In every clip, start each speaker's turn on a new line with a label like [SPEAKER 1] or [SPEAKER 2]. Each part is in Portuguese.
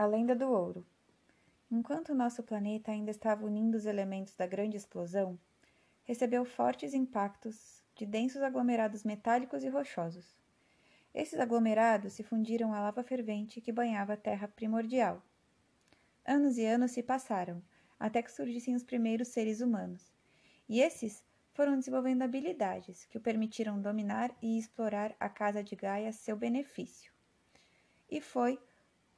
[SPEAKER 1] A lenda do ouro. Enquanto nosso planeta ainda estava unindo os elementos da grande explosão, recebeu fortes impactos de densos aglomerados metálicos e rochosos. Esses aglomerados se fundiram à lava fervente que banhava a Terra primordial. Anos e anos se passaram, até que surgissem os primeiros seres humanos. E esses foram desenvolvendo habilidades que o permitiram dominar e explorar a casa de Gaia a seu benefício. E foi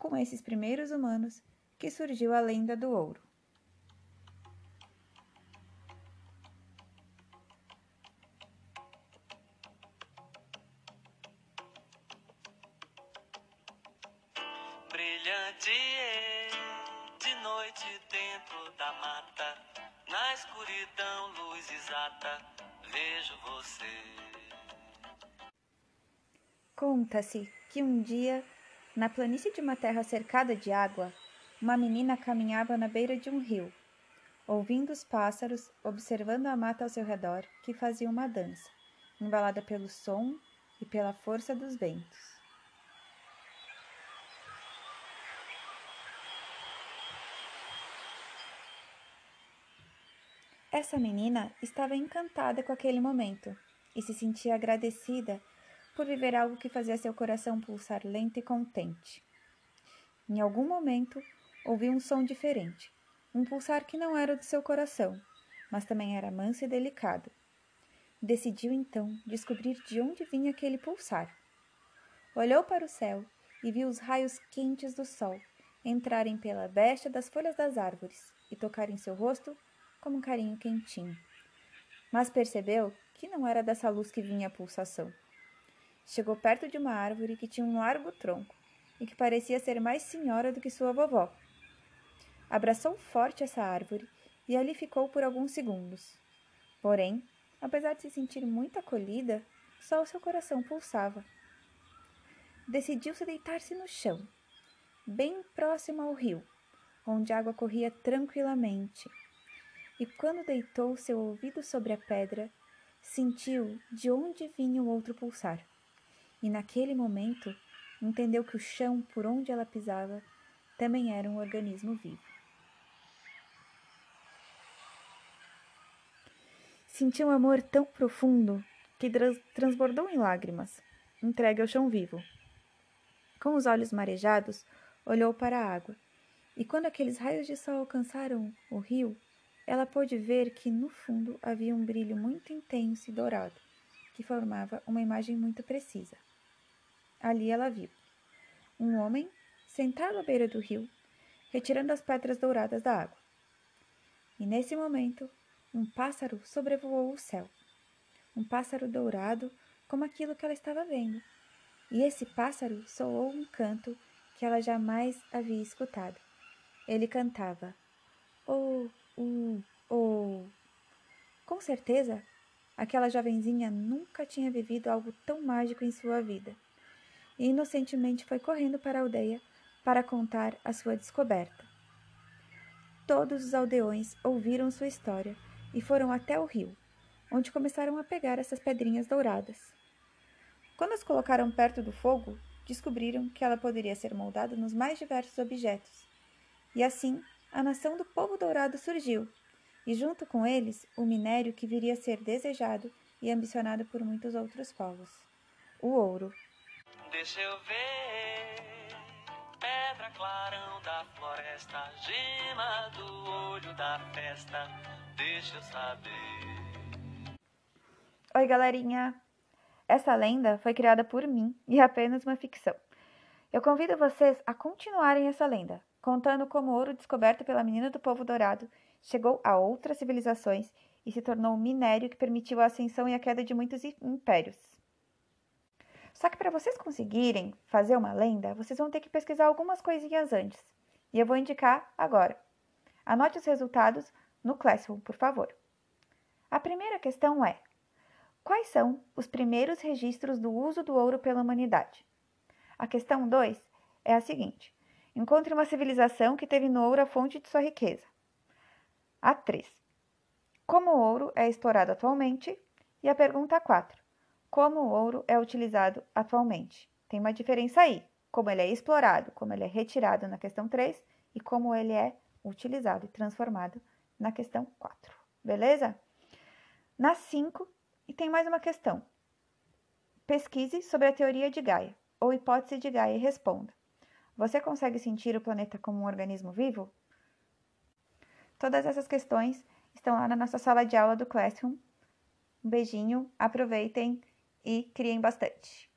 [SPEAKER 1] com esses primeiros humanos que surgiu a lenda do ouro.
[SPEAKER 2] Brilhante de noite dentro da mata, na escuridão luz exata, vejo você.
[SPEAKER 1] Conta-se que um dia na planície de uma terra cercada de água, uma menina caminhava na beira de um rio, ouvindo os pássaros, observando a mata ao seu redor, que fazia uma dança, embalada pelo som e pela força dos ventos. Essa menina estava encantada com aquele momento e se sentia agradecida por viver algo que fazia seu coração pulsar lento e contente. Em algum momento, ouviu um som diferente, um pulsar que não era do seu coração, mas também era manso e delicado. Decidiu então descobrir de onde vinha aquele pulsar. Olhou para o céu e viu os raios quentes do sol entrarem pela besta das folhas das árvores e tocarem seu rosto como um carinho quentinho. Mas percebeu que não era dessa luz que vinha a pulsação. Chegou perto de uma árvore que tinha um largo tronco e que parecia ser mais senhora do que sua vovó. Abraçou forte essa árvore e ali ficou por alguns segundos. Porém, apesar de se sentir muito acolhida, só o seu coração pulsava. Decidiu-se deitar-se no chão, bem próximo ao rio, onde a água corria tranquilamente. E quando deitou seu ouvido sobre a pedra, sentiu de onde vinha o outro pulsar e naquele momento entendeu que o chão por onde ela pisava também era um organismo vivo. Sentiu um amor tão profundo que transbordou em lágrimas, entregue ao chão vivo. Com os olhos marejados, olhou para a água, e quando aqueles raios de sol alcançaram o rio, ela pôde ver que no fundo havia um brilho muito intenso e dourado, que formava uma imagem muito precisa. Ali ela viu um homem sentado à beira do rio, retirando as pedras douradas da água. E nesse momento, um pássaro sobrevoou o céu. Um pássaro dourado, como aquilo que ela estava vendo. E esse pássaro soou um canto que ela jamais havia escutado. Ele cantava: Oh, uh, oh. Com certeza, aquela jovenzinha nunca tinha vivido algo tão mágico em sua vida e inocentemente foi correndo para a aldeia para contar a sua descoberta. Todos os aldeões ouviram sua história e foram até o rio, onde começaram a pegar essas pedrinhas douradas. Quando as colocaram perto do fogo, descobriram que ela poderia ser moldada nos mais diversos objetos. E assim, a nação do povo dourado surgiu, e junto com eles, o minério que viria a ser desejado e ambicionado por muitos outros povos: o ouro.
[SPEAKER 2] Deixa eu ver. Pedra clarão da floresta, gema do olho da festa. Deixa eu saber.
[SPEAKER 1] Oi, galerinha! Essa lenda foi criada por mim e é apenas uma ficção. Eu convido vocês a continuarem essa lenda, contando como o ouro descoberto pela menina do povo dourado chegou a outras civilizações e se tornou um minério que permitiu a ascensão e a queda de muitos impérios. Só que para vocês conseguirem fazer uma lenda, vocês vão ter que pesquisar algumas coisinhas antes. E eu vou indicar agora. Anote os resultados no Classroom, por favor. A primeira questão é: quais são os primeiros registros do uso do ouro pela humanidade? A questão 2 é a seguinte: encontre uma civilização que teve no ouro a fonte de sua riqueza. A 3. Como o ouro é explorado atualmente? E a pergunta 4 como o ouro é utilizado atualmente. Tem uma diferença aí, como ele é explorado, como ele é retirado na questão 3 e como ele é utilizado e transformado na questão 4. Beleza? Na 5, e tem mais uma questão. Pesquise sobre a teoria de Gaia, ou hipótese de Gaia, e responda. Você consegue sentir o planeta como um organismo vivo? Todas essas questões estão lá na nossa sala de aula do Classroom. Um beijinho, aproveitem e criem bastante.